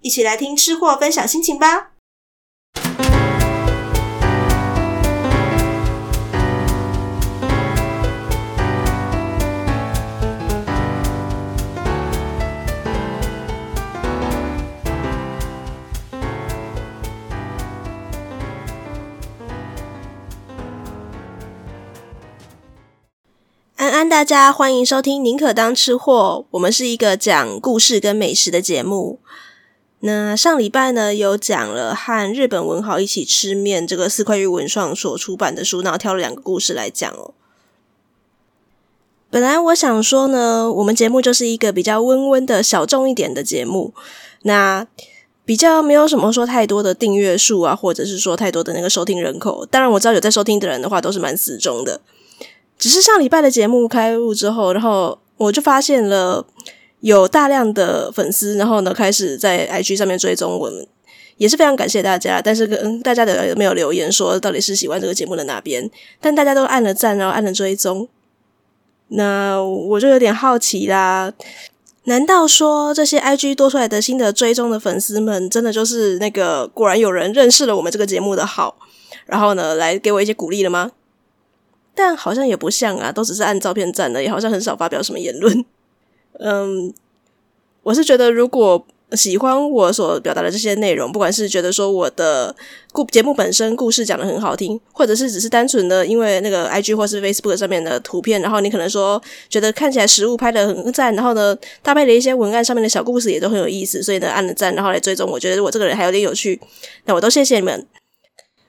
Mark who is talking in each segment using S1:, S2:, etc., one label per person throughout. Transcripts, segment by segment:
S1: 一起来听吃货分享心情吧。安安，大家欢迎收听《宁可当吃货》，我们是一个讲故事跟美食的节目。那上礼拜呢，有讲了和日本文豪一起吃面这个四块玉文创所出版的书，然后挑了两个故事来讲哦。本来我想说呢，我们节目就是一个比较温温的小众一点的节目，那比较没有什么说太多的订阅数啊，或者是说太多的那个收听人口。当然我知道有在收听的人的话，都是蛮死忠的。只是上礼拜的节目开录之后，然后我就发现了有大量的粉丝，然后呢开始在 IG 上面追踪我们，也是非常感谢大家。但是跟大家的没有留言说到底是喜欢这个节目的哪边，但大家都按了赞，然后按了追踪。那我就有点好奇啦，难道说这些 IG 多出来的新的追踪的粉丝们，真的就是那个果然有人认识了我们这个节目的好，然后呢来给我一些鼓励了吗？但好像也不像啊，都只是按照片赞的，也好像很少发表什么言论。嗯，我是觉得，如果喜欢我所表达的这些内容，不管是觉得说我的故节目本身故事讲得很好听，或者是只是单纯的因为那个 IG 或是 Facebook 上面的图片，然后你可能说觉得看起来食物拍得很赞，然后呢搭配了一些文案上面的小故事也都很有意思，所以呢按了赞，然后来追踪，我觉得我这个人还有点有趣，那我都谢谢你们。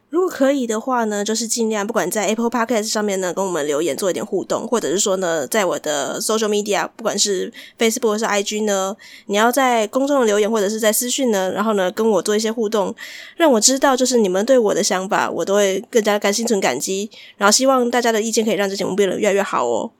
S1: 如果可以的话呢，就是尽量不管在 Apple Podcast 上面呢，跟我们留言做一点互动，或者是说呢，在我的 Social Media，不管是 Facebook 或是 IG 呢，你要在公众的留言或者是在私讯呢，然后呢跟我做一些互动，让我知道就是你们对我的想法，我都会更加感心存感激，然后希望大家的意见可以让这节目变得越来越好哦。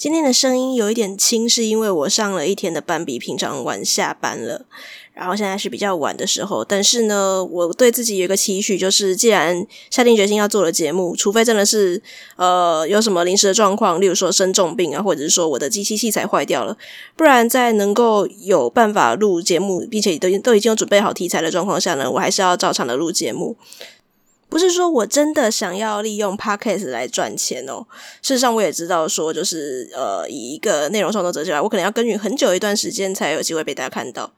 S1: 今天的声音有一点轻，是因为我上了一天的班，比平常晚下班了。然后现在是比较晚的时候，但是呢，我对自己有一个期许，就是既然下定决心要做了节目，除非真的是呃有什么临时的状况，例如说生重病啊，或者是说我的机器器材坏掉了，不然在能够有办法录节目，并且都都已经有准备好题材的状况下呢，我还是要照常的录节目。不是说我真的想要利用 Podcast 来赚钱哦。事实上，我也知道说，就是呃，以一个内容创作者起来，我可能要耕耘很久一段时间，才有机会被大家看到。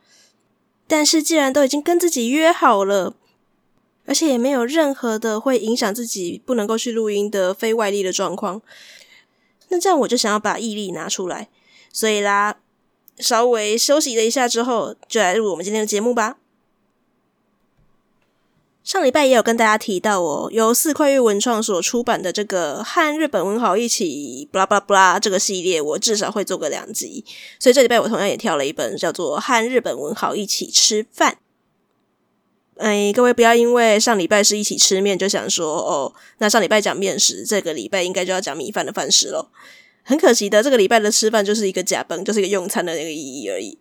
S1: 但是，既然都已经跟自己约好了，而且也没有任何的会影响自己不能够去录音的非外力的状况，那这样我就想要把毅力拿出来。所以啦，稍微休息了一下之后，就来录我们今天的节目吧。上礼拜也有跟大家提到哦，由四块玉文创所出版的这个和日本文豪一起布拉布拉布拉这个系列，我至少会做个两集。所以这礼拜我同样也挑了一本叫做《和日本文豪一起吃饭》。哎，各位不要因为上礼拜是一起吃面就想说哦，那上礼拜讲面食，这个礼拜应该就要讲米饭的饭食咯。很可惜的，这个礼拜的吃饭就是一个假崩，就是一个用餐的那个意义而已。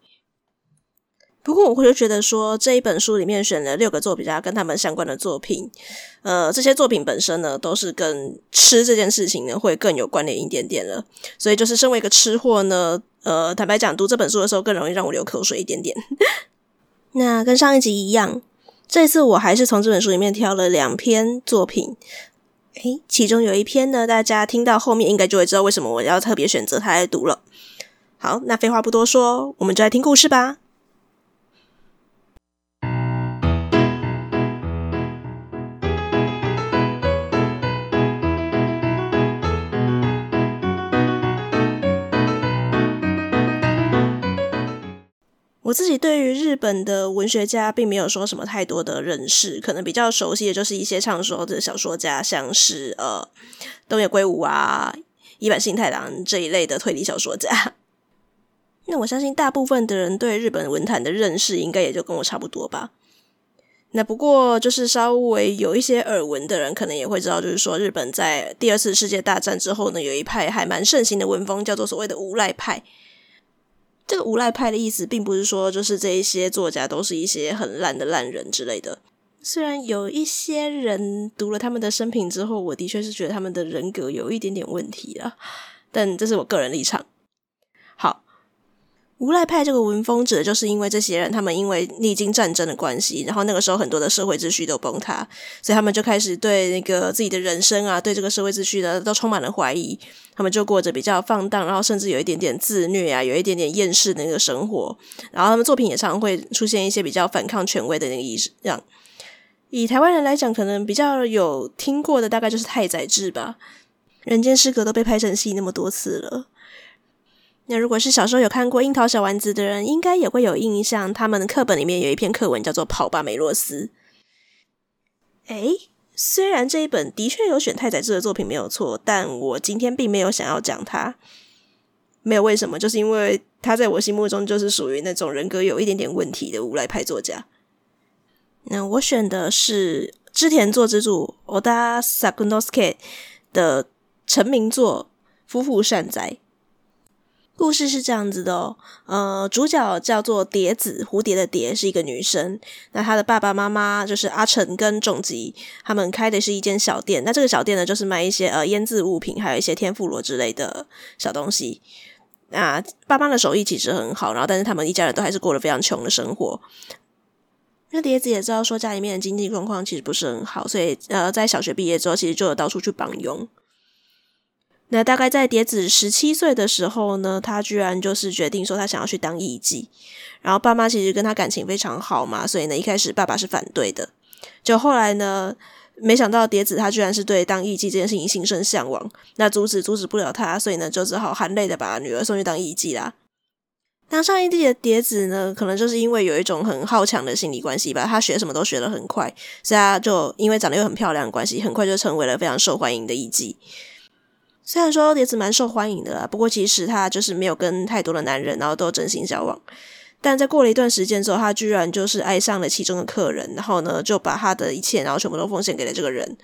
S1: 不过，我会觉得说，这一本书里面选了六个作品家跟他们相关的作品，呃，这些作品本身呢，都是跟吃这件事情呢会更有关联一点点了。所以，就是身为一个吃货呢，呃，坦白讲，读这本书的时候更容易让我流口水一点点。那跟上一集一样，这次我还是从这本书里面挑了两篇作品。诶，其中有一篇呢，大家听到后面应该就会知道为什么我要特别选择它来读了。好，那废话不多说，我们就来听故事吧。我自己对于日本的文学家并没有说什么太多的认识，可能比较熟悉的就是一些畅销的小说家，像是呃东野圭吾啊、伊坂幸太郎这一类的推理小说家。那我相信大部分的人对日本文坛的认识，应该也就跟我差不多吧。那不过就是稍微有一些耳闻的人，可能也会知道，就是说日本在第二次世界大战之后呢，有一派还蛮盛行的文风，叫做所谓的无赖派。这个无赖派的意思，并不是说就是这一些作家都是一些很烂的烂人之类的。虽然有一些人读了他们的生平之后，我的确是觉得他们的人格有一点点问题啊，但这是我个人立场。无赖派这个文风指的就是因为这些人，他们因为历经战争的关系，然后那个时候很多的社会秩序都崩塌，所以他们就开始对那个自己的人生啊，对这个社会秩序的都充满了怀疑。他们就过着比较放荡，然后甚至有一点点自虐啊，有一点点厌世的那个生活。然后他们作品也常会出现一些比较反抗权威的那个意识。这样，以台湾人来讲，可能比较有听过的大概就是太宰治吧，《人间失格》都被拍成戏那么多次了。那如果是小时候有看过《樱桃小丸子》的人，应该也会有印象。他们的课本里面有一篇课文叫做《跑吧，梅洛斯》。诶，虽然这一本的确有选太宰治的作品没有错，但我今天并没有想要讲他。没有为什么，就是因为他在我心目中就是属于那种人格有一点点问题的无赖派作家。那我选的是织田作之助小田作之助的成名作《夫妇善哉》。故事是这样子的哦，呃，主角叫做蝶子，蝴蝶的蝶是一个女生。那她的爸爸妈妈就是阿成跟重吉，他们开的是一间小店。那这个小店呢，就是卖一些呃腌制物品，还有一些天妇罗之类的小东西。那爸妈的手艺其实很好，然后但是他们一家人都还是过得非常穷的生活。那蝶子也知道说家里面的经济状况其实不是很好，所以呃，在小学毕业之后，其实就有到处去帮佣。那大概在蝶子十七岁的时候呢，他居然就是决定说他想要去当艺妓。然后爸妈其实跟他感情非常好嘛，所以呢一开始爸爸是反对的。就后来呢，没想到蝶子他居然是对当艺妓这件事情心生向往，那阻止阻止不了他，所以呢就只好含泪的把女儿送去当艺妓啦。当上艺妓的蝶子呢，可能就是因为有一种很好强的心理关系吧，他学什么都学得很快，所以他就因为长得又很漂亮的关系，很快就成为了非常受欢迎的艺妓。虽然说蝶子蛮受欢迎的啦，不过其实他就是没有跟太多的男人，然后都真心交往。但在过了一段时间之后，他居然就是爱上了其中的客人，然后呢就把他的一切，然后全部都奉献给了这个人。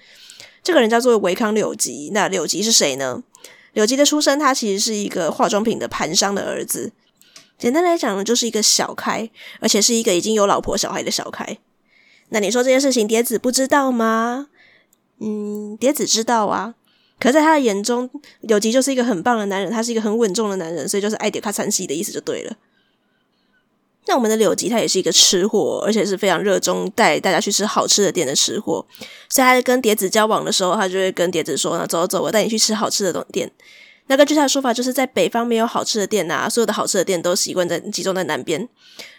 S1: 这个人叫做维康柳吉。那柳吉是谁呢？柳吉的出生，他其实是一个化妆品的盘商的儿子。简单来讲呢，就是一个小开，而且是一个已经有老婆小孩的小开。那你说这件事情，蝶子不知道吗？嗯，蝶子知道啊。可在他的眼中，柳吉就是一个很棒的男人，他是一个很稳重的男人，所以就是爱点卡惨戏的意思就对了。那我们的柳吉他也是一个吃货，而且是非常热衷带大家去吃好吃的店的吃货。所以他跟蝶子交往的时候，他就会跟蝶子说：“那走走，我带你去吃好吃的店。”那根据他的说法，就是在北方没有好吃的店呐，所有的好吃的店都习惯在集中在南边，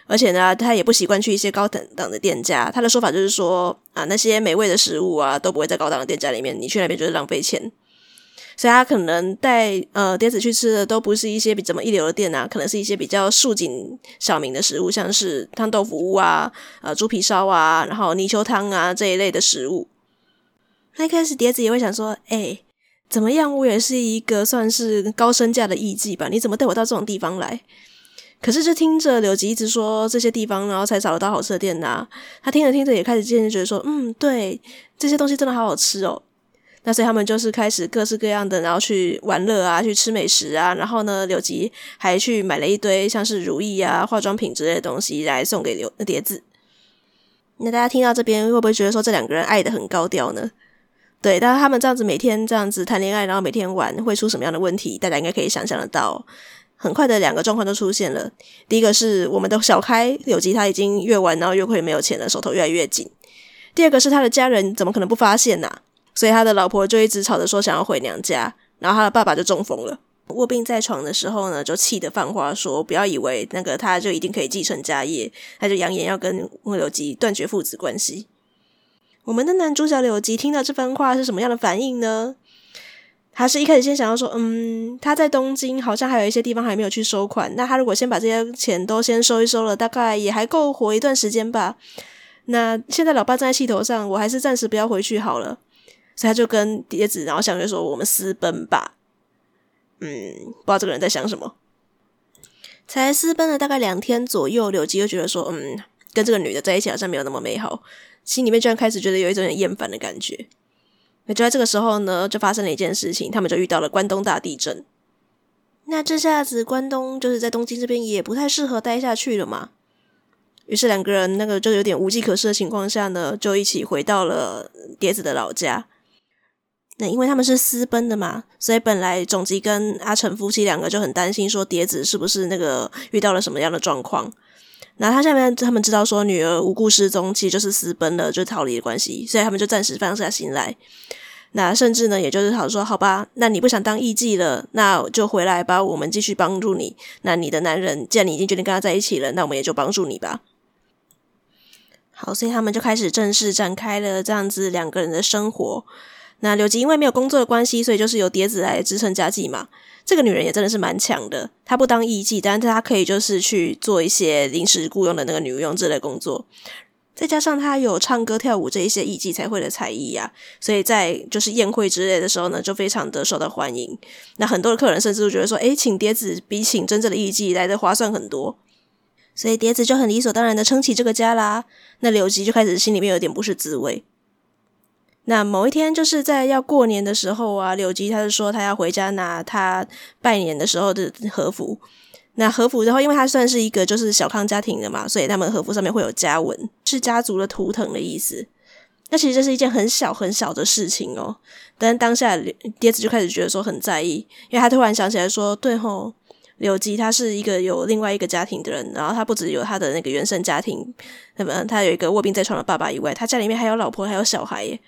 S1: 而且呢，他也不习惯去一些高等档的店家。他的说法就是说：“啊，那些美味的食物啊，都不会在高档的店家里面，你去那边就是浪费钱。”所以他可能带呃碟子去吃的都不是一些比怎么一流的店啊，可能是一些比较市井小民的食物，像是汤豆腐屋啊、呃猪皮烧啊，然后泥鳅汤啊这一类的食物。那一开始碟子也会想说，哎、怎么样，我也是一个算是高身价的艺妓吧？你怎么带我到这种地方来？可是就听着柳吉一直说这些地方，然后才找得到好吃的店啊。他听着听着也开始渐渐觉得说，嗯，对，这些东西真的好好吃哦。那所以他们就是开始各式各样的，然后去玩乐啊，去吃美食啊，然后呢，柳吉还去买了一堆像是如意啊、化妆品之类的东西来送给柳蝶子。那大家听到这边会不会觉得说这两个人爱得很高调呢？对，但是他们这样子每天这样子谈恋爱，然后每天玩，会出什么样的问题？大家应该可以想象得到。很快的两个状况都出现了。第一个是我们的小开柳吉他已经越玩然后越会没有钱了，手头越来越紧。第二个是他的家人怎么可能不发现呢、所以他的老婆就一直吵着说想要回娘家，然后他的爸爸就中风了，卧病在床的时候呢，就气得放话说不要以为那个他就一定可以继承家业，他就扬言要跟柳吉断绝父子关系。我们的男主角柳吉听到这番话是什么样的反应呢？他是一开始先想要说，嗯，他在东京好像还有一些地方还没有去收款，那他如果先把这些钱都先收一收了，大概也还够活一段时间吧。那现在老爸站在气头上，我还是暂时不要回去好了。所以他就跟蝶子，然后相约说：“我们私奔吧。”嗯，不知道这个人在想什么。才私奔了大概两天左右，柳吉又觉得说：“嗯，跟这个女的在一起好像没有那么美好，心里面居然开始觉得有一种厌烦的感觉。”那就在这个时候呢，就发生了一件事情，他们就遇到了关东大地震。那这下子关东就是在东京这边也不太适合待下去了嘛。于是两个人那个就有点无计可施的情况下呢，就一起回到了蝶子的老家。那因为他们是私奔的嘛，所以本来总吉跟阿成夫妻两个就很担心，说蝶子是不是那个遇到了什么样的状况。那他下面他们知道说女儿无故失踪，其实就是私奔了，就逃离的关系，所以他们就暂时放下心来。那甚至呢，也就是好说，好吧，那你不想当艺妓了，那就回来吧，我们继续帮助你。那你的男人，既然你已经决定跟他在一起了，那我们也就帮助你吧。好，所以他们就开始正式展开了这样子两个人的生活。那柳吉因为没有工作的关系，所以就是由蝶子来支撑家计嘛。这个女人也真的是蛮强的，她不当艺妓，但是她可以就是去做一些临时雇佣的那个女佣之类工作。再加上她有唱歌跳舞这一些艺妓才会的才艺呀，所以在就是宴会之类的时候呢，就非常的受到欢迎。那很多的客人甚至都觉得说，诶，请蝶子比请真正的艺妓来的划算很多。所以蝶子就很理所当然的撑起这个家啦。那柳吉就开始心里面有点不是滋味。那某一天就是在要过年的时候啊，柳吉他就说他要回家拿他拜年的时候的和服。那和服之后，因为他算是一个就是小康家庭的嘛，所以他们和服上面会有家纹，是家族的图腾的意思。那其实这是一件很小很小的事情哦。但当下蝶子就开始觉得说很在意，因为他突然想起来说，对吼。柳吉他是一个有另外一个家庭的人，然后他不只有他的那个原生家庭，那么他有一个卧病在床的爸爸以外，他家里面还有老婆还有小孩耶。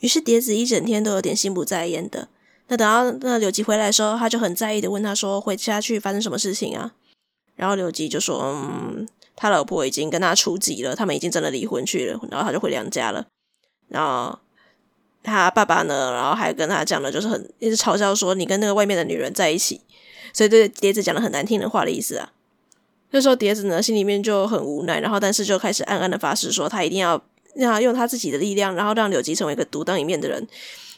S1: 于是蝶子一整天都有点心不在焉的。那等到那柳吉回来的时候，他就很在意的问他说：“回家去发生什么事情啊？”然后柳吉就说：“嗯，他老婆已经跟他出籍了，他们已经真的离婚去了，然后他就回娘家了。然后他爸爸呢，然后还跟他讲了，就是很一直嘲笑说：‘你跟那个外面的女人在一起。’”所以对碟子讲了很难听的话的意思啊。这时候碟子呢心里面就很无奈，然后但是就开始暗暗的发誓说，他一定要让他用他自己的力量，然后让柳吉成为一个独当一面的人，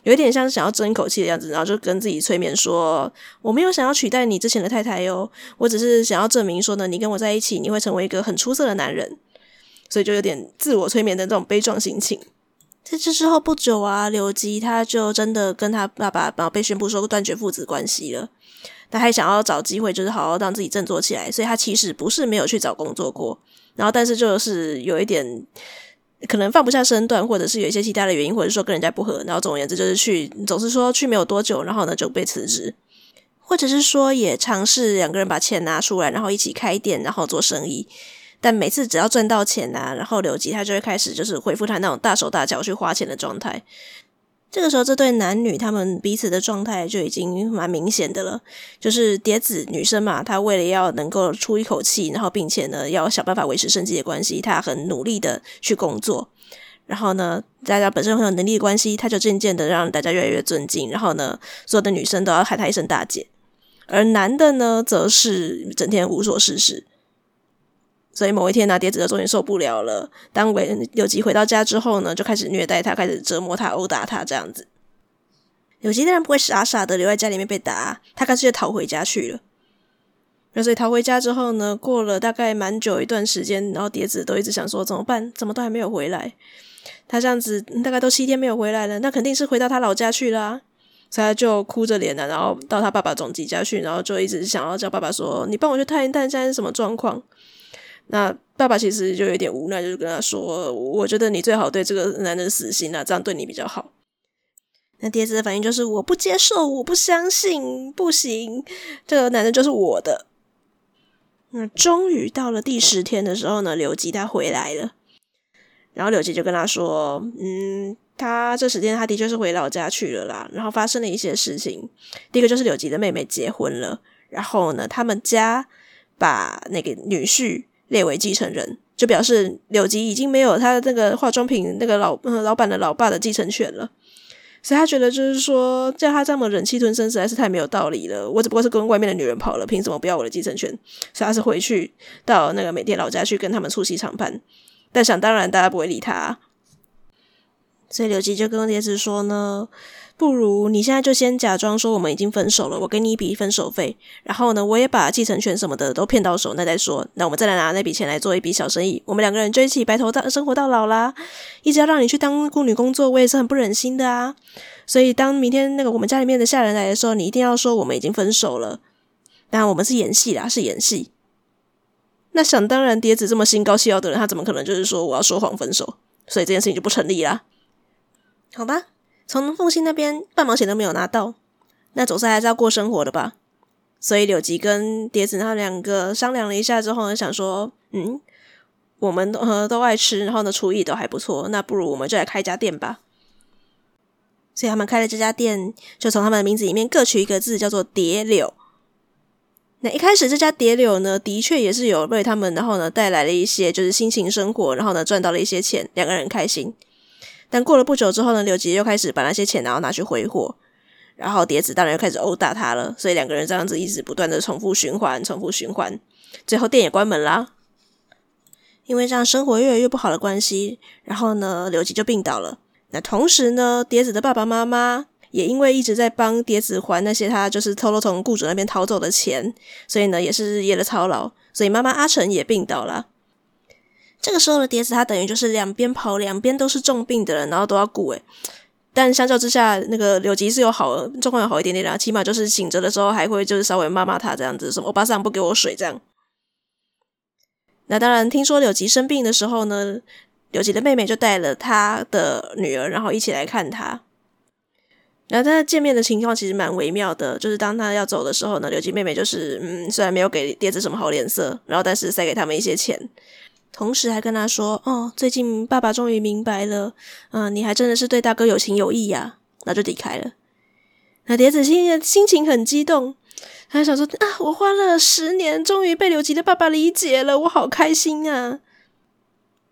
S1: 有一点像是想要争一口气的样子，然后就跟自己催眠说，我没有想要取代你之前的太太哟，我只是想要证明说呢，你跟我在一起，你会成为一个很出色的男人。所以就有点自我催眠的这种悲壮心情。在这之后不久啊，柳吉他就真的跟他爸爸然后被宣布说断绝父子关系了。他还想要找机会，就是好好让自己振作起来，所以他其实不是没有去找工作过，然后但是就是有一点可能放不下身段，或者是有一些其他的原因，或者说跟人家不合，然后总而言之就是去，总是说去没有多久，然后呢就被辞职，或者是说也尝试两个人把钱拿出来，然后一起开店，然后做生意，但每次只要赚到钱啊，然后刘吉他就会开始就是恢复他那种大手大脚去花钱的状态。这个时候，这对男女他们彼此的状态就已经蛮明显的了。就是蝶子女生嘛，她为了要能够出一口气，然后并且呢，要想办法维持生计的关系，她很努力的去工作。然后呢，大家本身很有能力的关系，她就渐渐的让大家越来越尊敬。然后呢，所有的女生都要喊她一声大姐。而男的呢，则是整天无所事事。所以某一天呢，蝶子就终于受不了了。当尾柳吉回到家之后呢，就开始虐待他，开始折磨他、殴打他这样子。有吉当然不会傻傻的留在家里面被打，他干脆就逃回家去了。那所以逃回家之后呢，过了大概蛮久一段时间，然后蝶子都一直想说怎么办？怎么都还没有回来？他这样子大概都七天没有回来了，那肯定是回到他老家去啦。所以他就哭着脸的，然后到他爸爸总吉家去，然后就一直想要叫爸爸说：“你帮我去探一探，现在是什么状况？”那爸爸其实就有点无奈，就是跟他说：“我觉得你最好对这个男人死心啊，这样对你比较好。”那爹子的反应就是：“我不接受，我不相信，不行，这个男人就是我的。”那终于到了第十天的时候呢，柳吉他回来了，然后柳吉就跟他说：“嗯，他这十天他的确是回老家去了啦，然后发生了一些事情。第一个就是柳吉的妹妹结婚了，然后呢，他们家把那个女婿。”列为继承人，就表示柳吉已经没有他的那个化妆品那个老、呃、老板的老爸的继承权了。所以他觉得就是说叫他这么忍气吞声实在是太没有道理了。我只不过是跟外面的女人跑了，凭什么不要我的继承权？所以他是回去到那个美甸老家去跟他们促膝长谈。但想当然，大家不会理他。所以刘吉就跟蝶子说呢。不如你现在就先假装说我们已经分手了，我给你一笔分手费，然后呢，我也把继承权什么的都骗到手，那再说，那我们再来拿那笔钱来做一笔小生意，我们两个人就一起白头到生活到老啦。一直要让你去当顾女工作，我也是很不忍心的啊。所以当明天那个我们家里面的下人来的时候，你一定要说我们已经分手了。当然我们是演戏啦，是演戏。那想当然，蝶子这么心高气傲的人，他怎么可能就是说我要说谎分手？所以这件事情就不成立啦。好吧。从父亲那边半毛钱都没有拿到，那总算还是要过生活的吧。所以柳吉跟蝶子他们两个商量了一下之后呢，想说，嗯，我们都呃都爱吃，然后呢厨艺都还不错，那不如我们就来开一家店吧。所以他们开了这家店，就从他们的名字里面各取一个字，叫做蝶柳。那一开始这家蝶柳呢，的确也是有为他们，然后呢带来了一些就是心情生活，然后呢赚到了一些钱，两个人开心。但过了不久之后呢，刘吉又开始把那些钱然后拿去挥霍，然后碟子当然又开始殴打他了，所以两个人这样子一直不断的重复循环，重复循环，最后店也关门啦。因为这样生活越来越不好的关系，然后呢，刘吉就病倒了。那同时呢，碟子的爸爸妈妈也因为一直在帮碟子还那些他就是偷偷从雇主那边逃走的钱，所以呢也是日夜的操劳，所以妈妈阿成也病倒了。这个时候的碟子，他等于就是两边跑，两边都是重病的人，然后都要顾诶。但相较之下，那个柳吉是有好状况，有好一点点的，起码就是醒着的时候还会就是稍微骂骂他这样子，什么欧巴桑不给我水这样。那当然，听说柳吉生病的时候呢，柳吉的妹妹就带了他的女儿，然后一起来看他。然后他见面的情况其实蛮微妙的，就是当他要走的时候呢，柳吉妹妹就是嗯，虽然没有给碟子什么好脸色，然后但是塞给他们一些钱。同时还跟他说：“哦，最近爸爸终于明白了，嗯、你还真的是对大哥有情有义呀。”那就离开了。那蝶子心心情很激动，他想说：“啊，我花了十年，终于被柳吉的爸爸理解了，我好开心啊！”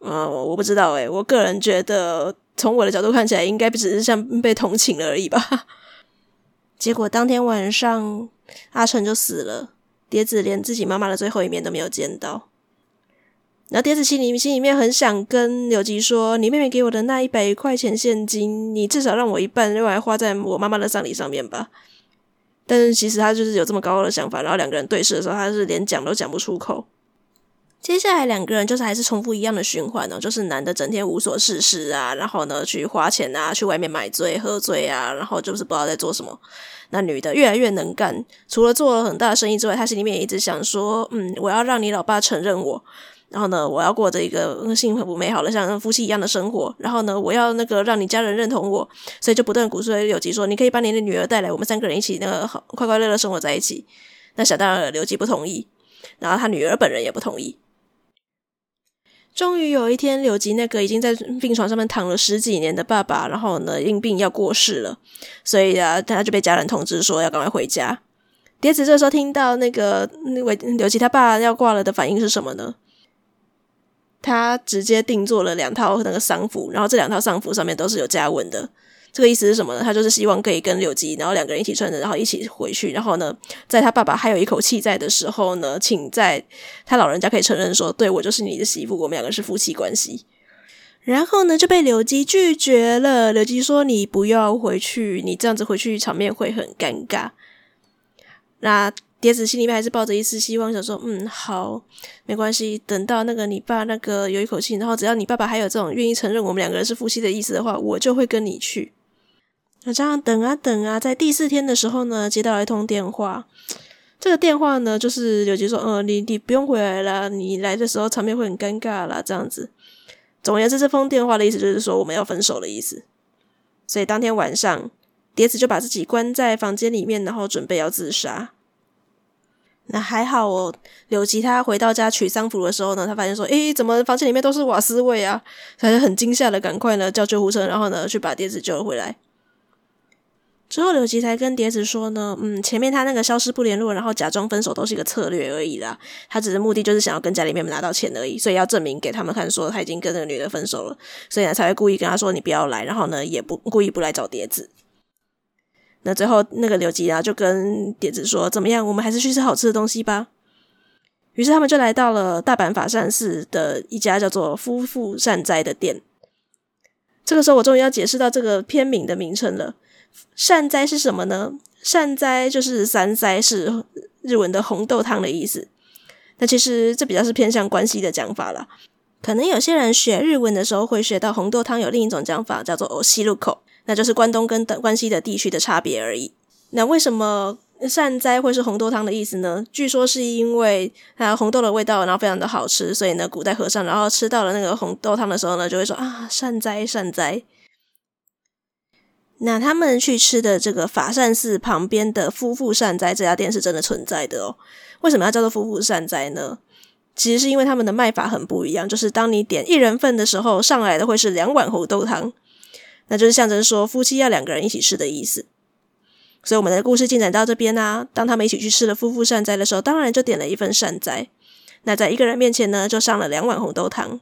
S1: 嗯，我不知道诶，我个人觉得，从我的角度看起来，应该只是像被同情了而已吧。结果当天晚上，阿成就死了，蝶子连自己妈妈的最后一面都没有见到。然后蝶子心里心里面很想跟柳吉说：“你妹妹给我的那一百块钱现金，你至少让我一半用来花在我妈妈的葬礼上面吧。”但是其实他就是有这么高傲的想法。然后两个人对视的时候，他是连讲都讲不出口。接下来两个人就是还是重复一样的循环呢，就是男的整天无所事事啊，然后呢去花钱啊，去外面买醉喝醉啊，然后就是不知道在做什么。那女的越来越能干，除了做了很大的生意之外，她心里面也一直想说：“嗯，我要让你老爸承认我。”然后呢，我要过着一个幸福美好的像夫妻一样的生活。然后呢，我要那个让你家人认同我，所以就不断鼓吹柳吉说：“你可以把你的女儿带来，我们三个人一起那个好快快乐乐生活在一起。”那想当然，柳吉不同意，然后他女儿本人也不同意。终于有一天，柳吉那个已经在病床上面躺了十几年的爸爸，然后呢因病要过世了，所以啊，他就被家人通知说要赶快回家。蝶子这时候听到那个那位柳吉他爸要挂了的反应是什么呢？他直接定做了两套那个丧服，然后这两套丧服上面都是有家纹的。这个意思是什么呢？他就是希望可以跟柳吉，然后两个人一起穿着，然后一起回去。然后呢，在他爸爸还有一口气在的时候呢，请在他老人家可以承认说，对，我就是你的媳妇，我们两个是夫妻关系。然后呢，就被柳吉拒绝了。柳吉说：“你不要回去，你这样子回去场面会很尴尬。”那。蝶子心里面还是抱着一丝希望，想说：“嗯，好，没关系。等到那个你爸那个有一口气，然后只要你爸爸还有这种愿意承认我们两个人是夫妻的意思的话，我就会跟你去。”那这样等啊等啊，在第四天的时候呢，接到了一通电话。这个电话呢，就是柳吉说：“嗯，你你不用回来了，你来的时候场面会很尴尬啦。”这样子。总而言之，这封电话的意思就是说我们要分手的意思。所以当天晚上，蝶子就把自己关在房间里面，然后准备要自杀。那还好哦，柳吉他回到家取丧服的时候呢，他发现说：“诶，怎么房间里面都是瓦斯味啊？”他就很惊吓的赶快呢叫救护车，然后呢去把碟子救回来。之后柳吉才跟碟子说呢：“嗯，前面他那个消失不联络，然后假装分手都是一个策略而已啦。他只是目的就是想要跟家里面拿到钱而已，所以要证明给他们看说他已经跟那个女的分手了，所以才会故意跟他说你不要来，然后呢也不故意不来找碟子。”那最后那个刘吉啊就跟蝶子说：“怎么样？我们还是去吃好吃的东西吧。”于是他们就来到了大阪法善寺的一家叫做“夫妇善哉”的店。这个时候，我终于要解释到这个片名的名称了。善哉是什么呢？善哉就是三哉，是日文的红豆汤的意思。那其实这比较是偏向关西的讲法啦。可能有些人学日文的时候会学到红豆汤有另一种讲法，叫做“おしるこ”， 那就是关东跟关西的地区的差别而已。那为什么？善哉会是红豆汤的意思呢？据说是因为它红豆的味道，然后非常的好吃，所以呢，古代和尚然后吃到了那个红豆汤的时候呢，就会说啊，善哉善哉。那他们去吃的这个法善寺旁边的夫妇善哉这家店是真的存在的哦。为什么要叫做夫妇善哉呢？其实是因为他们的卖法很不一样，就是当你点一人份的时候，上来的会是两碗红豆汤，那就是象征说夫妻要两个人一起吃的意思。所以我们的故事进展到这边啊，当他们一起去吃了夫妇善哉的时候，当然就点了一份善哉。那在一个人面前呢，就上了两碗红豆汤。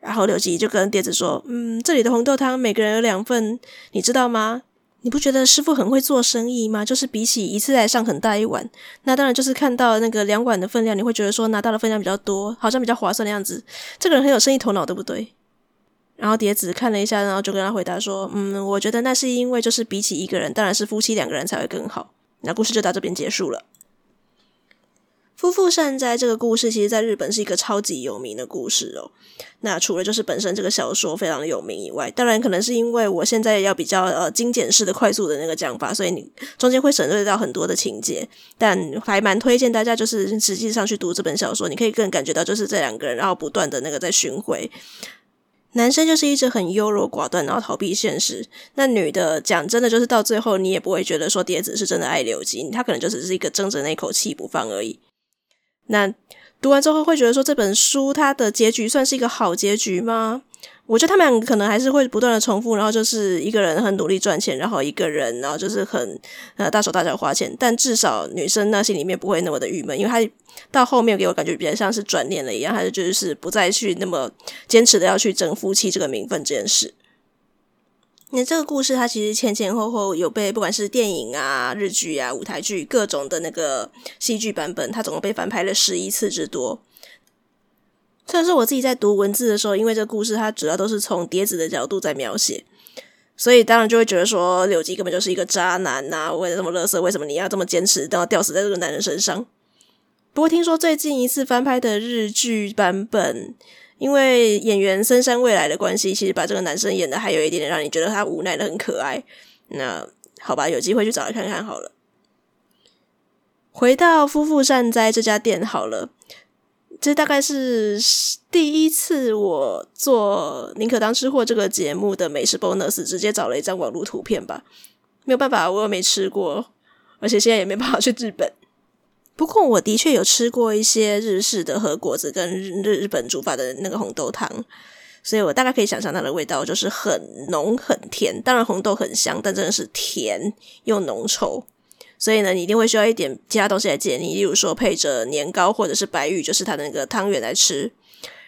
S1: 然后刘吉就跟蝶子说：“嗯，这里的红豆汤每个人有两份，你知道吗？你不觉得师傅很会做生意吗？就是比起一次来上很大一碗，那当然就是看到那个两碗的分量，你会觉得说拿到的分量比较多，好像比较划算的样子。这个人很有生意头脑，对不对？”然后蝶子看了一下，然后就跟他回答说：“嗯，我觉得那是因为就是比起一个人，当然是夫妻两个人才会更好。”那故事就到这边结束了。夫妇善哉这个故事，其实在日本是一个超级有名的故事哦。那除了就是本身这个小说非常的有名以外，当然可能是因为我现在要比较呃精简式的、快速的那个讲法，所以你中间会省略到很多的情节。但还蛮推荐大家就是实际上去读这本小说，你可以更感觉到就是这两个人然后不断的那个在巡回。男生就是一直很优柔寡断，然后逃避现实。那女的讲真的，就是到最后你也不会觉得说蝶子是真的爱刘金，她可能就只是一个争着那口气不放而已。那读完之后会觉得说这本书它的结局算是一个好结局吗？我觉得他们两个可能还是会不断的重复，然后就是一个人很努力赚钱，然后一个人然后就是很呃大手大脚花钱，但至少女生那心里面不会那么的郁闷，因为她到后面给我感觉比较像是转念了一样，还是就是不再去那么坚持的要去争夫妻这个名分这件事。那这个故事它其实前前后后有被不管是电影啊、日剧啊、舞台剧各种的那个戏剧版本，它总共被翻拍了十一次之多。虽然说我自己在读文字的时候，因为这个故事它主要都是从蝶子的角度在描写，所以当然就会觉得说柳吉根本就是一个渣男呐、啊！为了这么垃圾，为什么你要这么坚持，都要吊死在这个男人身上？不过听说最近一次翻拍的日剧版本，因为演员森山未来的关系，其实把这个男生演的还有一点点让你觉得他无奈的很可爱。那好吧，有机会去找来看看好了。回到夫妇善哉这家店好了。这大概是第一次我做宁可当吃货这个节目的美食 bonus，直接找了一张网络图片吧。没有办法，我又没吃过，而且现在也没办法去日本。不过我的确有吃过一些日式的和果子跟日日本煮法的那个红豆汤，所以我大概可以想象它的味道就是很浓很甜。当然红豆很香，但真的是甜又浓稠。所以呢，你一定会需要一点其他东西来解腻，例如说配着年糕或者是白玉，就是它的那个汤圆来吃。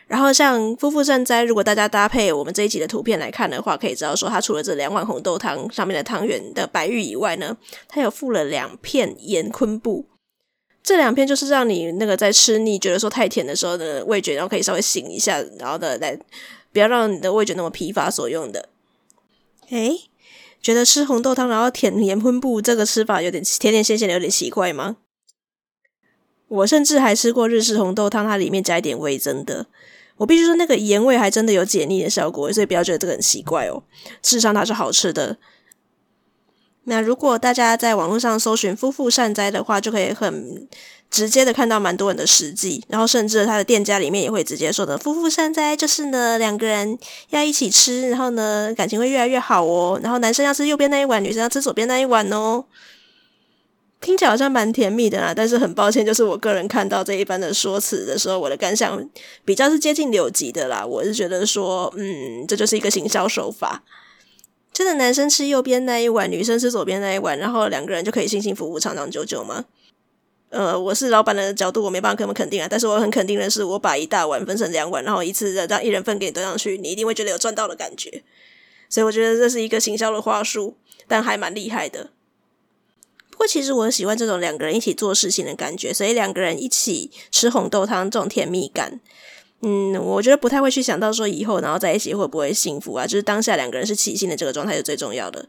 S1: 然后像夫妇善哉，如果大家搭配我们这一集的图片来看的话，可以知道说它除了这两碗红豆汤上面的汤圆的白玉以外呢，它有附了两片盐昆布。这两片就是让你那个在吃腻、觉得说太甜的时候的，味觉然后可以稍微醒一下，然后的来不要让你的味觉那么疲乏所用的。诶觉得吃红豆汤然后舔盐昆布这个吃法有点甜甜咸咸的，有点奇怪吗？我甚至还吃过日式红豆汤，它里面加一点味增的。我必须说，那个盐味还真的有解腻的效果，所以不要觉得这个很奇怪哦。事实上它是好吃的。那如果大家在网络上搜寻“夫妇善哉”的话，就可以很直接的看到蛮多人的实际，然后甚至他的店家里面也会直接说的“夫妇善哉”，就是呢两个人 要一起吃，然后呢感情会越来越好哦。然后男生要吃右边那一碗，女生要吃左边那一碗哦。听起来好像蛮甜蜜的啦，但是很抱歉，就是我个人看到这一般的说辞的时候，我的感想比较是接近柳吉的啦。我是觉得说，嗯，这就是一个行销手法。真的男生吃右边那一碗，女生吃左边那一碗，然后两个人就可以幸幸福福、长长久久吗？呃，我是老板的角度，我没办法这么肯定啊。但是我很肯定的是，我把一大碗分成两碗，然后一次的让一人份给你端上去，你一定会觉得有赚到的感觉。所以我觉得这是一个行销的话术，但还蛮厉害的。不过其实我很喜欢这种两个人一起做事情的感觉，所以两个人一起吃红豆汤这种甜蜜感，嗯，我觉得不太会去想到说以后然后在一起会不会幸福啊，就是当下两个人是齐心的这个状态是最重要的，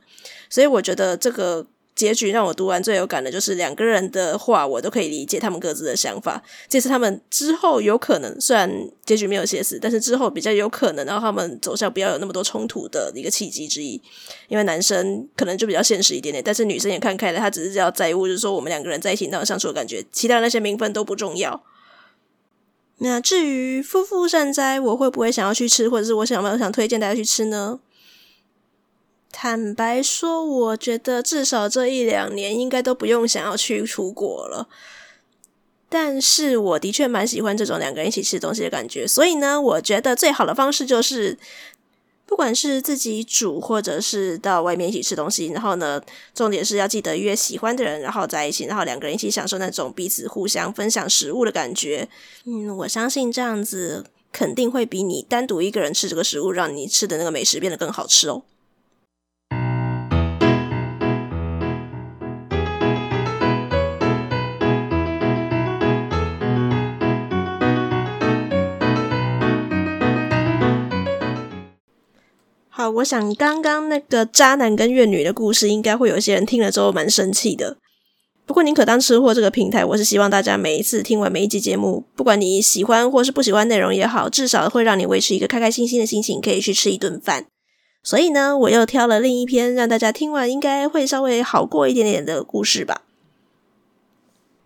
S1: 所以我觉得这个。结局让我读完最有感的就是两个人的话，我都可以理解他们各自的想法。这次他们之后有可能，虽然结局没有写死，但是之后比较有可能，然后他们走向不要有那么多冲突的一个契机之一。因为男生可能就比较现实一点点，但是女生也看开了，她只是要在乎，就是说我们两个人在一起那种相处的感觉，其他那些名分都不重要。那至于夫妇善哉，我会不会想要去吃，或者是我想不想推荐大家去吃呢？坦白说，我觉得至少这一两年应该都不用想要去出国了。但是我的确蛮喜欢这种两个人一起吃东西的感觉，所以呢，我觉得最好的方式就是，不管是自己煮，或者是到外面一起吃东西，然后呢，重点是要记得约喜欢的人，然后在一起，然后两个人一起享受那种彼此互相分享食物的感觉。嗯，我相信这样子肯定会比你单独一个人吃这个食物，让你吃的那个美食变得更好吃哦。好，我想刚刚那个渣男跟怨女的故事，应该会有些人听了之后蛮生气的。不过宁可当吃货这个平台，我是希望大家每一次听完每一集节目，不管你喜欢或是不喜欢内容也好，至少会让你维持一个开开心心的心情，可以去吃一顿饭。所以呢，我又挑了另一篇让大家听完应该会稍微好过一点点的故事吧。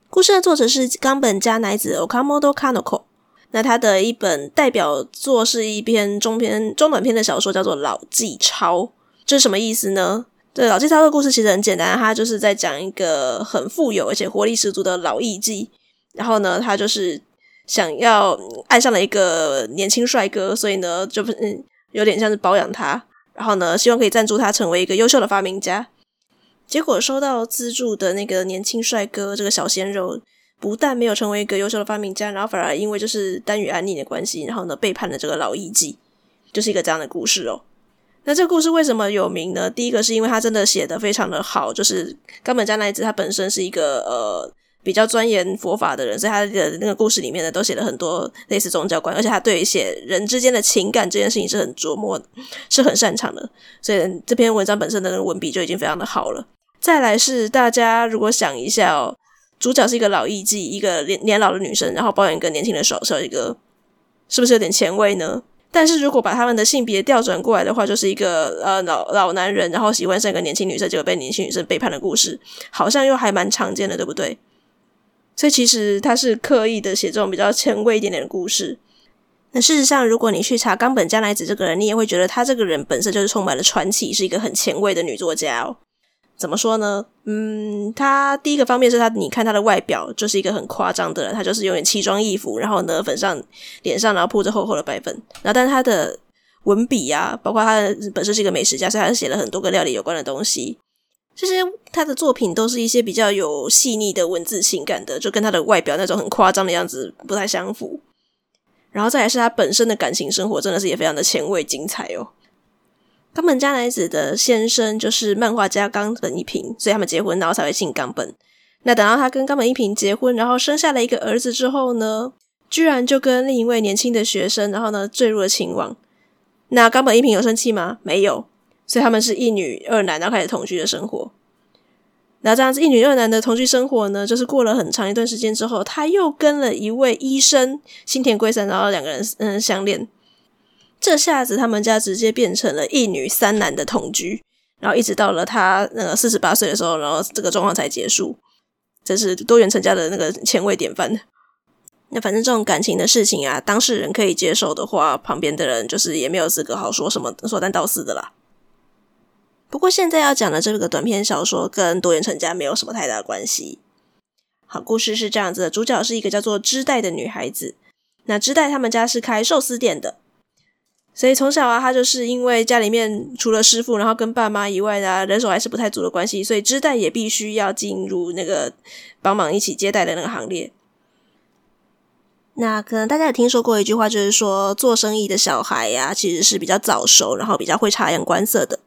S1: 故事的作者是冈本加乃子 Okamoto Kanoko。那他的一本代表作是一篇中篇中短篇的小说，叫做《老纪超》。这是什么意思呢？这老纪超的故事其实很简单，他就是在讲一个很富有而且活力十足的老艺妓。然后呢，他就是想要爱上了一个年轻帅哥，所以呢，就嗯有点像是包养他。然后呢，希望可以赞助他成为一个优秀的发明家。结果收到资助的那个年轻帅哥，这个小鲜肉。不但没有成为一个优秀的发明家，然后反而因为就是丹羽安宁的关系，然后呢背叛了这个老艺妓，就是一个这样的故事哦。那这个故事为什么有名呢？第一个是因为他真的写得非常的好，就是冈本加奈子他本身是一个呃比较钻研佛法的人，所以他的那个故事里面呢都写了很多类似宗教观，而且他对写人之间的情感这件事情是很琢磨，是很擅长的，所以这篇文章本身的那个文笔就已经非常的好了。再来是大家如果想一下哦。主角是一个老艺妓，一个年年老的女生，然后包养一个年轻的小帅哥，是不是有点前卫呢？但是如果把他们的性别调转过来的话，就是一个呃老老男人，然后喜欢上一个年轻女生，结果被年轻女生背叛的故事，好像又还蛮常见的，对不对？所以其实他是刻意的写这种比较前卫一点点的故事。那事实上，如果你去查冈本加奈子这个人，你也会觉得他这个人本身就是充满了传奇，是一个很前卫的女作家哦。怎么说呢？嗯，他第一个方面是他，你看他的外表就是一个很夸张的人，他就是永远奇装异服，然后呢，粉上脸上然后铺着厚厚的白粉，然后但是他的文笔啊，包括他本身是一个美食家，所以他写了很多跟料理有关的东西。其实他的作品都是一些比较有细腻的文字情感的，就跟他的外表那种很夸张的样子不太相符。然后再来是他本身的感情生活，真的是也非常的前卫精彩哦。冈本加乃子的先生就是漫画家冈本一平，所以他们结婚，然后才会姓冈本。那等到他跟冈本一平结婚，然后生下了一个儿子之后呢，居然就跟另一位年轻的学生，然后呢坠入了情网。那冈本一平有生气吗？没有，所以他们是一女二男，然后开始同居的生活。那这样子一女二男的同居生活呢，就是过了很长一段时间之后，他又跟了一位医生新田归三，然后两个人嗯相恋。这下子他们家直接变成了一女三男的同居，然后一直到了他那个四十八岁的时候，然后这个状况才结束。这是多元成家的那个前卫典范。那反正这种感情的事情啊，当事人可以接受的话，旁边的人就是也没有资格好说什么说三道四的啦。不过现在要讲的这个短篇小说跟多元成家没有什么太大的关系。好，故事是这样子的，主角是一个叫做织代的女孩子。那织代他们家是开寿司店的。所以从小啊，他就是因为家里面除了师傅，然后跟爸妈以外的啊，人手还是不太足的关系，所以织带也必须要进入那个帮忙一起接待的那个行列。那可能大家也听说过一句话，就是说做生意的小孩呀，其实是比较早熟，然后比较会察言观色的。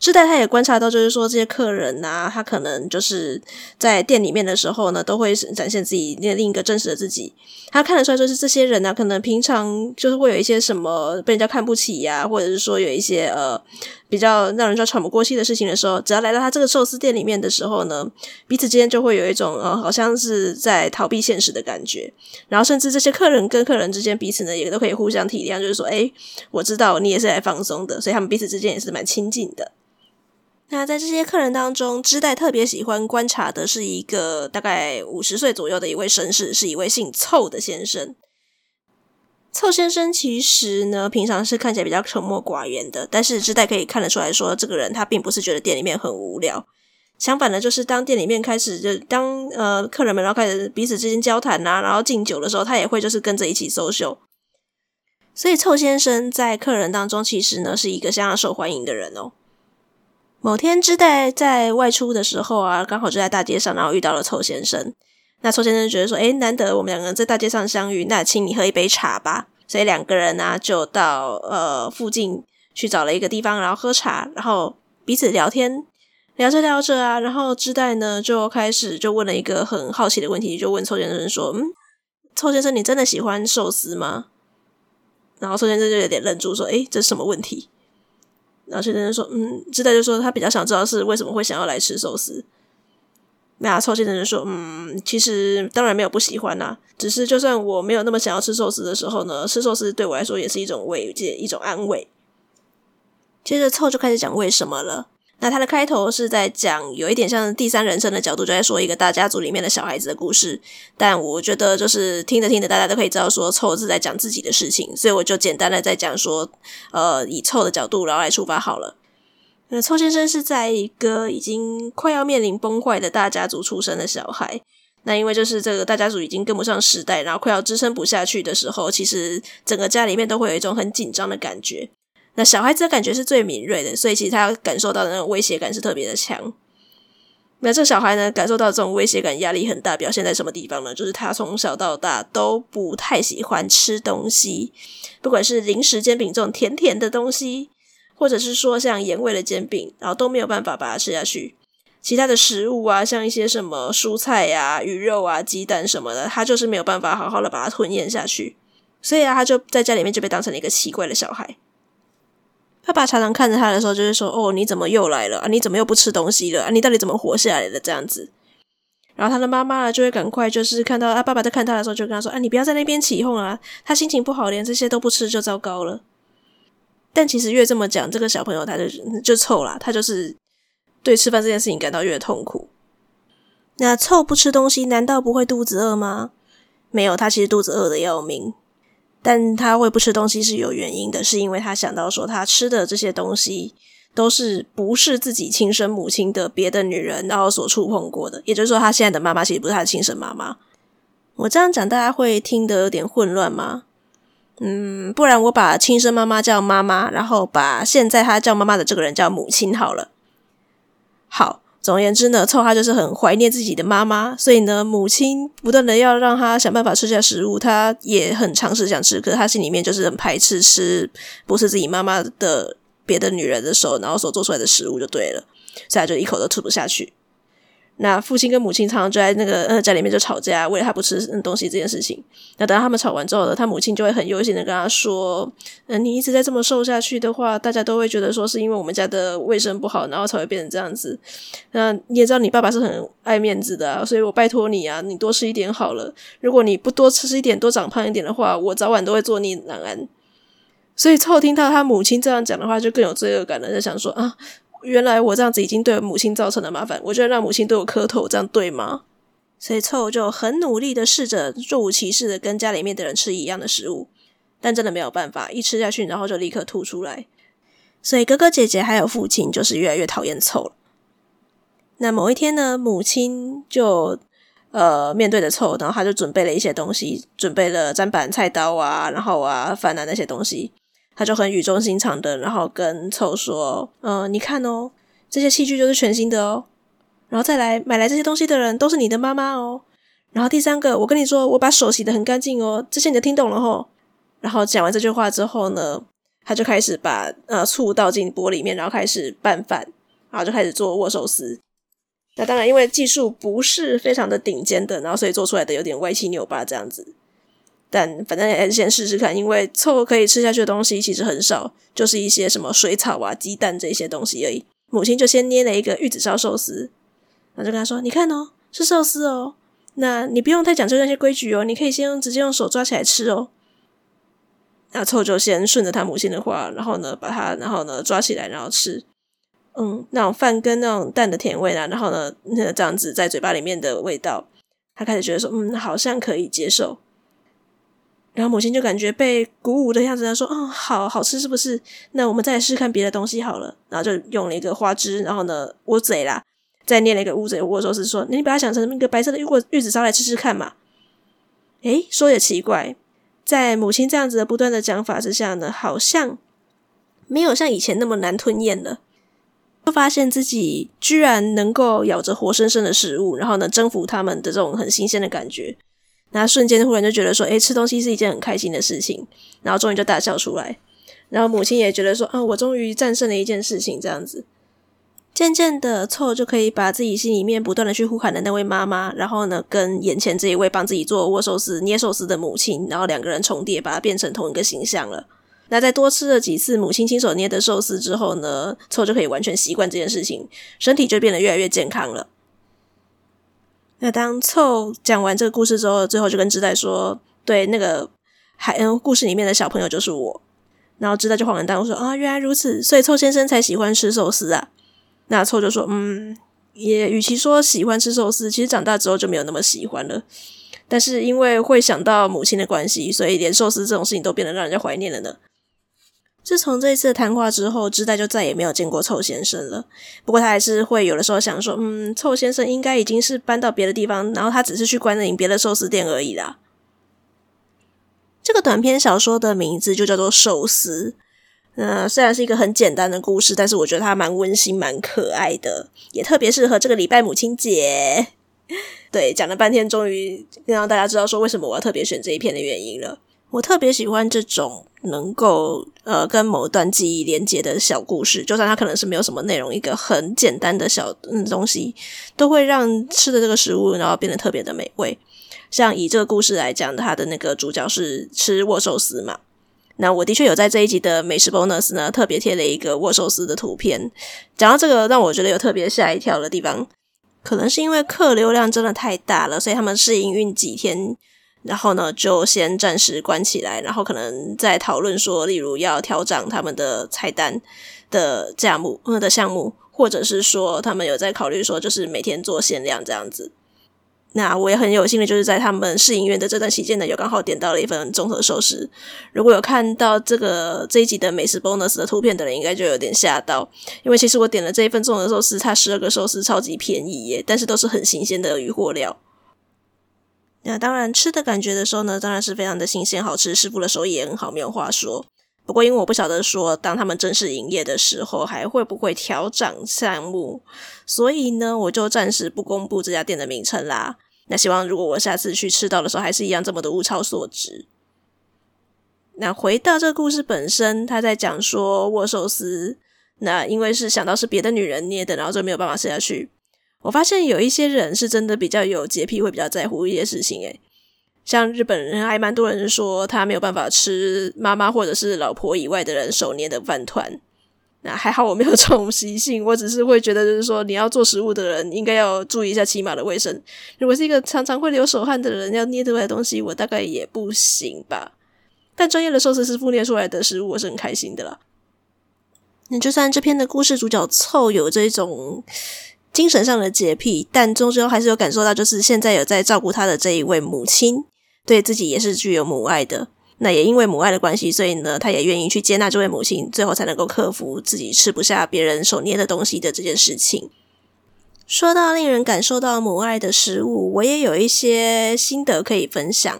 S1: 织代他也观察到，就是说这些客人啊，他可能就是在店里面的时候呢，都会展现自己另一个真实的自己。他看得出来，就是这些人呢、可能平常就是会有一些什么被人家看不起呀、或者是说有一些呃比较让人家喘不过气的事情的时候，只要来到他这个寿司店里面的时候呢，彼此之间就会有一种呃好像是在逃避现实的感觉。然后甚至这些客人跟客人之间彼此呢，也都可以互相体谅，就是说，诶，我知道你也是来放松的，所以他们彼此之间也是蛮亲近的。那在这些客人当中，织代特别喜欢观察的是一个大概五十岁左右的一位绅士，是一位姓凑的先生。凑先生其实呢，平常是看起来比较沉默寡言的，但是织代可以看得出来说，这个人他并不是觉得店里面很无聊，相反的，就是当店里面开始就当呃客人们然后开始彼此之间交谈啊，然后敬酒的时候，他也会就是跟着一起 social。所以凑先生在客人当中其实呢是一个相当受欢迎的人哦。某天，织代在外出的时候啊，刚好就在大街上，然后遇到了凑先生。那凑先生觉得说：“诶，难得我们两个人在大街上相遇，那请你喝一杯茶吧。”所以两个人呢，就到呃附近去找了一个地方，然后喝茶，然后彼此聊天，聊着聊着啊，然后织代呢就开始就问了一个很好奇的问题，就问凑先生说：“嗯，凑先生，你真的喜欢寿司吗？”然后凑先生就有点愣住，说：“诶，这是什么问题？”然后先生说：“嗯，志代就说他比较想知道是为什么会想要来吃寿司。”那凑先生就说：“嗯，其实当然没有不喜欢啦，只是就算我没有那么想要吃寿司的时候呢，吃寿司对我来说也是一种慰藉，一种安慰。”接着凑就开始讲为什么了。那他的开头是在讲有一点像第三人称的角度，就在说一个大家族里面的小孩子的故事。但我觉得就是听着听着，大家都可以知道说凑是在讲自己的事情，所以我就简单的在讲说，呃，以凑的角度然后来出发好了。那凑先生是在一个已经快要面临崩坏的大家族出生的小孩。那因为就是这个大家族已经跟不上时代，然后快要支撑不下去的时候，其实整个家里面都会有一种很紧张的感觉。那小孩子的感觉是最敏锐的，所以其实他感受到的那种威胁感是特别的强。那这小孩呢，感受到这种威胁感，压力很大，表现在什么地方呢？就是他从小到大都不太喜欢吃东西，不管是零食煎饼这种甜甜的东西，或者是说像盐味的煎饼，然后都没有办法把它吃下去。其他的食物啊，像一些什么蔬菜呀、啊、鱼肉啊、鸡蛋什么的，他就是没有办法好好的把它吞咽下去。所以啊，他就在家里面就被当成了一个奇怪的小孩。爸爸常常看着他的时候，就是说：“哦，你怎么又来了啊？你怎么又不吃东西了啊？你到底怎么活下来的？”这样子。然后他的妈妈呢，就会赶快就是看到啊，爸爸在看他的时候，就跟他说：“啊，你不要在那边起哄啊！他心情不好，连这些都不吃就糟糕了。”但其实越这么讲，这个小朋友他就就臭啦，他就是对吃饭这件事情感到越痛苦。那臭不吃东西，难道不会肚子饿吗？没有，他其实肚子饿的要命。但他会不吃东西是有原因的，是因为他想到说，他吃的这些东西都是不是自己亲生母亲的别的女人然后所触碰过的，也就是说，他现在的妈妈其实不是他的亲生妈妈。我这样讲，大家会听得有点混乱吗？嗯，不然我把亲生妈妈叫妈妈，然后把现在他叫妈妈的这个人叫母亲好了。好。总而言之呢，臭哈就是很怀念自己的妈妈，所以呢，母亲不断的要让他想办法吃下食物，他也很尝试想吃，可是他心里面就是很排斥吃不是自己妈妈的别的女人的手，然后所做出来的食物就对了，所以他就一口都吃不下去。那父亲跟母亲常常就在那个呃家里面就吵架，为了他不吃东西这件事情。那等到他们吵完之后呢，他母亲就会很悠闲的跟他说：“嗯、你一直在这么瘦下去的话，大家都会觉得说是因为我们家的卫生不好，然后才会变成这样子。那你也知道你爸爸是很爱面子的啊，所以我拜托你啊，你多吃一点好了。如果你不多吃一点，多长胖一点的话，我早晚都会坐立难安。”所以凑听到他母亲这样讲的话，就更有罪恶感了，就想说啊。原来我这样子已经对母亲造成了麻烦，我就要让母亲对我磕头，这样对吗？所以臭就很努力的试着若无其事的跟家里面的人吃一样的食物，但真的没有办法，一吃下去然后就立刻吐出来。所以哥哥姐姐还有父亲就是越来越讨厌臭了。那某一天呢，母亲就呃面对着臭，然后他就准备了一些东西，准备了砧板、菜刀啊，然后啊饭啊那些东西。他就很语重心长的，然后跟凑说：“嗯、你看哦，这些器具就是全新的哦。然后再来买来这些东西的人都是你的妈妈哦。然后第三个，我跟你说，我把手洗得很干净哦。这些你都听懂了吼。然后讲完这句话之后呢，他就开始把呃醋倒进锅里面，然后开始拌饭。然后就开始做握寿司。那当然，因为技术不是非常的顶尖的，然后所以做出来的有点歪七扭八这样子。但反正还是先试试看，因为凑可以吃下去的东西其实很少，就是一些什么水草啊、鸡蛋这些东西而已。母亲就先捏了一个玉子烧寿司，然后就跟他说：“你看哦，是寿司哦，那你不用太讲究那些规矩哦，你可以先用直接用手抓起来吃哦。”那凑就先顺着他母亲的话，然后呢，把它，然后呢抓起来，然后吃。嗯，那种饭跟那种蛋的甜味啊，然后呢，那这样子在嘴巴里面的味道，他开始觉得说：“嗯，好像可以接受。”然后母亲就感觉被鼓舞的样子，她说：“哦，好好吃是不是？那我们再试试看别的东西好了。”然后就用了一个花枝，然后呢，乌贼啦，再念了一个乌贼握寿司，说：“你把它想成一个白色的玉果玉子烧来吃吃看嘛。”诶，说也奇怪，在母亲这样子的不断的讲法之下呢，好像没有像以前那么难吞咽了。就发现自己居然能够咬着活生生的食物，然后呢，征服他们的这种很新鲜的感觉。那瞬间忽然就觉得说，诶，吃东西是一件很开心的事情，然后终于就大笑出来。然后母亲也觉得说，啊，我终于战胜了一件事情，这样子。渐渐的，凑就可以把自己心里面不断的去呼喊的那位妈妈，然后呢，跟眼前这一位帮自己做握寿司、捏寿司的母亲，然后两个人重叠，把它变成同一个形象了。那在多吃了几次母亲亲手捏的寿司之后呢，凑就可以完全习惯这件事情，身体就变得越来越健康了。那当凑讲完这个故事之后，最后就跟织代说：“对，那个海恩故事里面的小朋友就是我。”然后织代就恍然大悟说：“啊，原来如此，所以凑先生才喜欢吃寿司啊。”那凑就说：“嗯，也与其说喜欢吃寿司，其实长大之后就没有那么喜欢了。但是因为会想到母亲的关系，所以连寿司这种事情都变得让人家怀念了呢。”自从这一次的谈话之后，织代就再也没有见过臭先生了。不过他还是会有的时候想说，嗯，臭先生应该已经是搬到别的地方，然后他只是去关营别的寿司店而已啦。这个短篇小说的名字就叫做《寿司》。那虽然是一个很简单的故事，但是我觉得它蛮温馨、蛮可爱的，也特别适合这个礼拜母亲节。对，讲了半天，终于让大家知道说为什么我要特别选这一篇的原因了。我特别喜欢这种能够呃跟某段记忆连接的小故事，就算它可能是没有什么内容，一个很简单的小嗯东西，都会让吃的这个食物然后变得特别的美味。像以这个故事来讲，它的那个主角是吃握寿司嘛，那我的确有在这一集的美食 bonus 呢特别贴了一个握寿司的图片。讲到这个，让我觉得有特别吓一跳的地方，可能是因为客流量真的太大了，所以他们试营运几天。然后呢，就先暂时关起来，然后可能再讨论说，例如要调整他们的菜单的价目，呃的项目，或者是说他们有在考虑说，就是每天做限量这样子。那我也很有幸的，就是在他们试营业的这段期间呢，有刚好点到了一份综合寿司。如果有看到这个这一集的美食 bonus 的图片的人，应该就有点吓到，因为其实我点了这一份综合寿司，它十二个寿司超级便宜耶，但是都是很新鲜的鱼货料。那当然，吃的感觉的时候呢，当然是非常的新鲜好吃，师傅的手艺也很好，没有话说。不过因为我不晓得说，当他们正式营业的时候，还会不会调整项目，所以呢，我就暂时不公布这家店的名称啦。那希望如果我下次去吃到的时候，还是一样这么的物超所值。那回到这个故事本身，他在讲说握寿司，那因为是想到是别的女人捏的，然后就没有办法吃下去。我发现有一些人是真的比较有洁癖，会比较在乎一些事情。诶，像日本人还蛮多人说他没有办法吃妈妈或者是老婆以外的人手捏的饭团。那还好我没有 这种习性，我只是会觉得就是说你要做食物的人应该要注意一下起码的卫生。如果是一个常常会流手汗的人要捏出来的东西，我大概也不行吧。但专业的寿司师傅捏出来的食物，我是很开心的啦。那就算这篇的故事主角凑有这种。精神上的洁癖，但终究还是有感受到，就是现在有在照顾他的这一位母亲，对自己也是具有母爱的。那也因为母爱的关系，所以呢，他也愿意去接纳这位母亲，最后才能够克服自己吃不下别人手捏的东西的这件事情。说到令人感受到母爱的食物，我也有一些心得可以分享。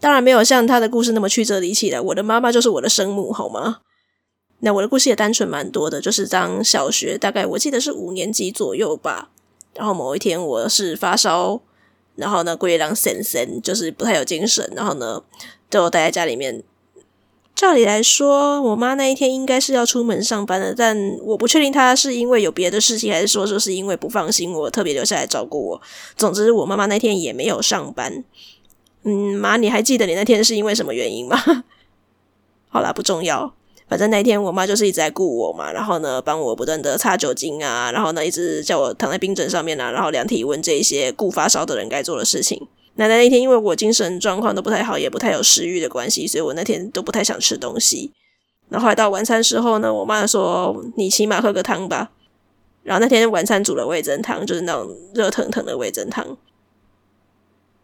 S1: 当然没有像他的故事那么曲折离奇的，我的妈妈就是我的生母，好吗？那我的故事也单纯蛮多的，就是当小学大概我记得是五年级左右吧，然后某一天我是发烧，然后呢，龟狼神神就是不太有精神，然后呢就待在家里面，照理来说，我妈那一天应该是要出门上班的，但我不确定她是因为有别的事情，还是说就是因为不放心我特别留下来照顾我。总之，我妈妈那天也没有上班。嗯，妈，你还记得你那天是因为什么原因吗？好啦，不重要。反正那一天我妈就是一直在顾我嘛，然后呢，帮我不断的擦酒精啊，然后呢，一直叫我躺在冰枕上面啊，然后量体温这一些顾发烧的人该做的事情。奶奶那天因为我精神状况都不太好，也不太有食欲的关系，所以我那天都不太想吃东西。然后到晚餐时候呢，我妈说：“你起码喝个汤吧。”然后那天晚餐煮了味噌汤，就是那种热腾腾的味噌汤。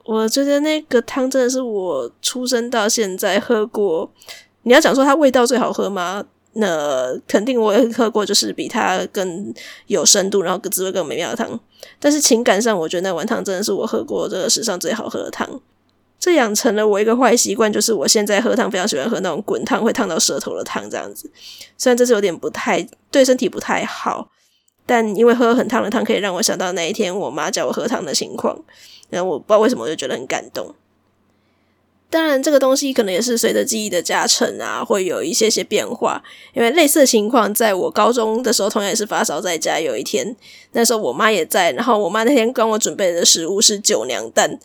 S1: 我觉得那个汤真的是我出生到现在喝过。你要讲说它味道最好喝吗？那肯定我也喝过，就是比它更有深度，然后滋味更美妙的汤。但是情感上，我觉得那碗汤真的是我喝过这个史上最好喝的汤。这养成了我一个坏习惯，就是我现在喝汤非常喜欢喝那种滚烫会烫到舌头的汤，这样子。虽然这是有点不太对身体不太好，但因为喝很烫的汤可以让我想到那一天我妈叫我喝汤的情况，然后我不知道为什么我就觉得很感动。当然，这个东西可能也是随着记忆的加成啊，会有一些些变化。因为类似情况，在我高中的时候，同样也是发烧在家。有一天，那时候我妈也在，然后我妈那天帮我准备的食物是酒娘蛋。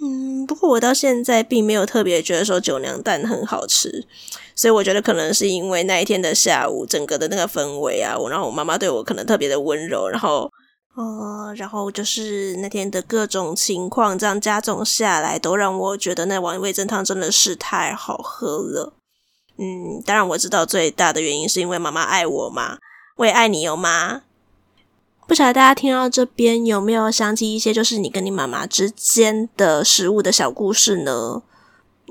S1: 嗯，不过我到现在并没有特别觉得说酒娘蛋很好吃，所以我觉得可能是因为那一天的下午，整个的那个氛围啊，我然后我妈妈对我可能特别的温柔，然后。呃，然后就是那天的各种情况，这样加总下来，都让我觉得那碗味噌汤真的是太好喝了。嗯，当然我知道最大的原因是因为妈妈爱我嘛，我也爱你哦，妈。不晓得大家听到这边有没有想起一些就是你跟你妈妈之间的食物的小故事呢？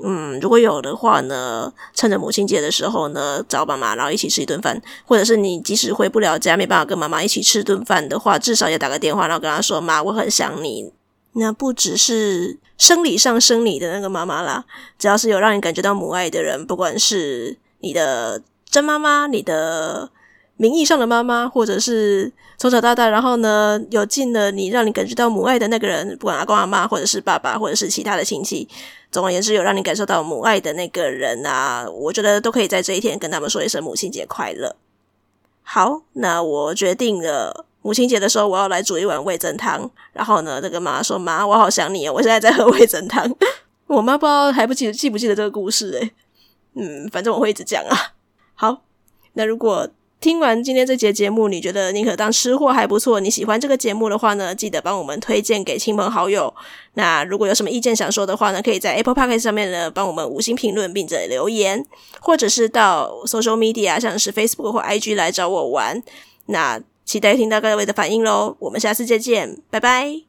S1: 嗯，如果有的话呢，趁着母亲节的时候呢，找妈妈，然后一起吃一顿饭，或者是你即使回不了家，没办法跟妈妈一起吃顿饭的话，至少也打个电话，然后跟她说：“妈，我很想你。”那不只是生理上生你的那个妈妈啦，只要是有让你感觉到母爱的人，不管是你的真妈妈，你的。名义上的妈妈，或者是从小到大，然后呢，有尽了你让你感觉到母爱的那个人，不管阿公阿妈，或者是爸爸，或者是其他的亲戚，总而言之，有让你感受到母爱的那个人啊，我觉得都可以在这一天跟他们说一声母亲节快乐。好，那我决定了，母亲节的时候我要来煮一碗味噌汤。然后呢，这个妈妈说：“妈，我好想你哦，我现在在喝味噌汤。” 我妈不知道还不记得记不记得这个故事诶。嗯，反正我会一直讲啊。好，那如果。听完今天这节节目，你觉得宁可当吃货还不错？你喜欢这个节目的话呢，记得帮我们推荐给亲朋好友。那如果有什么意见想说的话呢，可以在 Apple Podcast 上面呢帮我们五星评论并且留言，或者是到 Social Media 像是 Facebook 或 IG 来找我玩。那期待听到各位的反应喽，我们下次再见，拜拜。